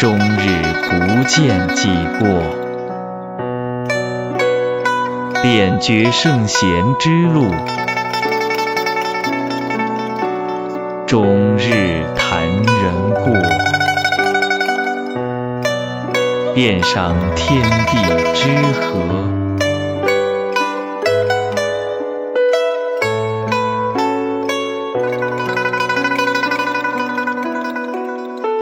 终日不见己过，便觉圣贤之路；终日谈人过，便赏天地。